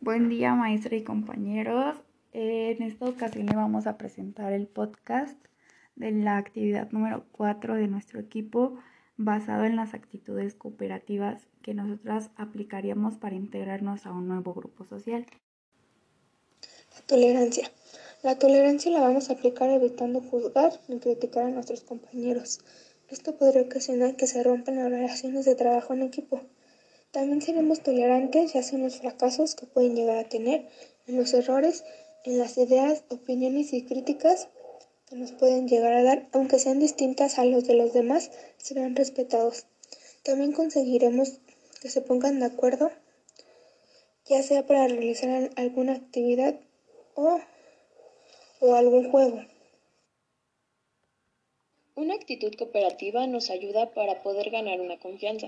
Buen día maestra y compañeros. En esta ocasión le vamos a presentar el podcast de la actividad número 4 de nuestro equipo basado en las actitudes cooperativas que nosotras aplicaríamos para integrarnos a un nuevo grupo social. La tolerancia. La tolerancia la vamos a aplicar evitando juzgar ni criticar a nuestros compañeros. Esto podría ocasionar que se rompan las relaciones de trabajo en equipo. También seremos tolerantes en los fracasos que pueden llegar a tener, en los errores, en las ideas, opiniones y críticas que nos pueden llegar a dar, aunque sean distintas a los de los demás, serán respetados. También conseguiremos que se pongan de acuerdo, ya sea para realizar alguna actividad o, o algún juego. Una actitud cooperativa nos ayuda para poder ganar una confianza.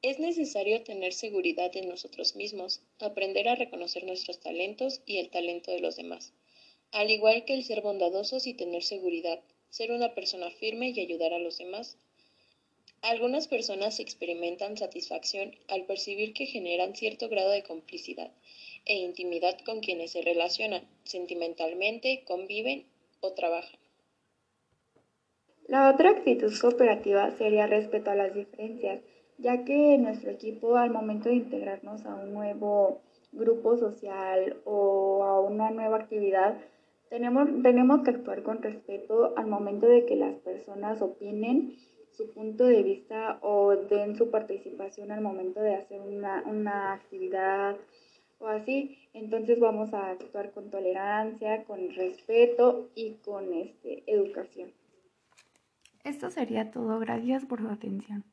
Es necesario tener seguridad en nosotros mismos, aprender a reconocer nuestros talentos y el talento de los demás, al igual que el ser bondadosos y tener seguridad, ser una persona firme y ayudar a los demás. Algunas personas experimentan satisfacción al percibir que generan cierto grado de complicidad e intimidad con quienes se relacionan sentimentalmente, conviven o trabajan. La otra actitud cooperativa sería respeto a las diferencias ya que nuestro equipo al momento de integrarnos a un nuevo grupo social o a una nueva actividad, tenemos, tenemos que actuar con respeto al momento de que las personas opinen su punto de vista o den su participación al momento de hacer una, una actividad o así. Entonces vamos a actuar con tolerancia, con respeto y con este, educación. Esto sería todo. Gracias por su atención.